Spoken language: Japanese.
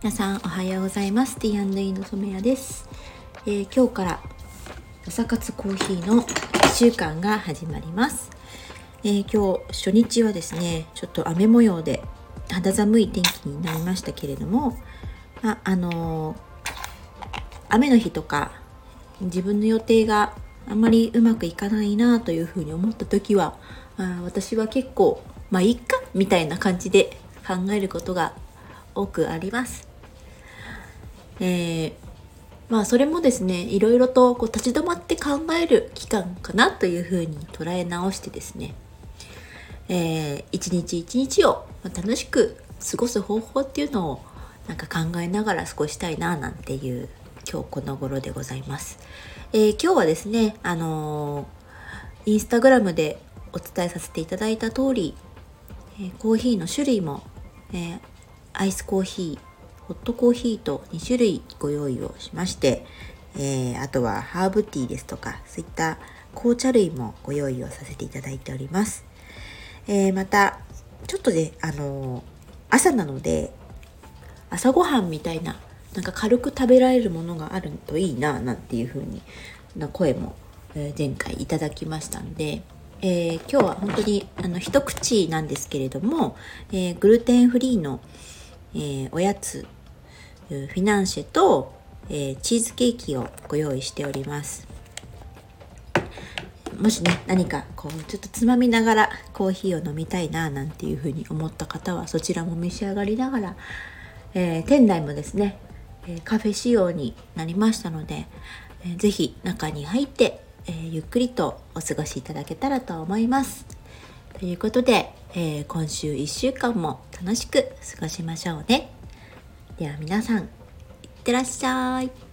皆さんおはようございます。T&E の染谷です、えー、今日から朝活コーヒーの1週間が始まります、えー、今日初日はですねちょっと雨模様で肌寒い天気になりましたけれどもまあのー、雨の日とか自分の予定があんまりうまくいかないなというふうに思った時はあ私は結構まあいっかみたいな感じで考えることが多くあります。えー、まあそれもですねいろいろとこう立ち止まって考える期間かなというふうに捉え直してですね、えー、一日一日を楽しく過ごす方法っていうのをなんか考えながら過ごしたいななんていう今日この頃でございます。えー、今日はですね、あのー、インスタグラムでお伝えさせていただいた通り、えー、コーヒーの種類も、えー、アイスコーヒーホットコーヒーと2種類ご用意をしまして、えー、あとはハーブティーですとかそういった紅茶類もご用意をさせていただいております、えー、またちょっとねあのー、朝なので朝ごはんみたいななんか軽く食べられるものがあるといいななんていう風にな声も、前回いただきましたんでえー、今日は本当にあの一口なんですけれども、えー、グルテンフリーの、えー、おやつフィナンシェと、えチーズケーキをご用意しておりますもしね何かこうちょっとつまみながらコーヒーを飲みたいななんていうふうに思った方はそちらも召し上がりながら、え店内もですね、えカフェ仕様になりましたので、えー、ぜひ中に入ってえ、ゆっくりとお過ごしいただけたらと思います。ということで、え、今週1週間も楽しく過ごしましょうね。では皆さん、いってらっしゃい。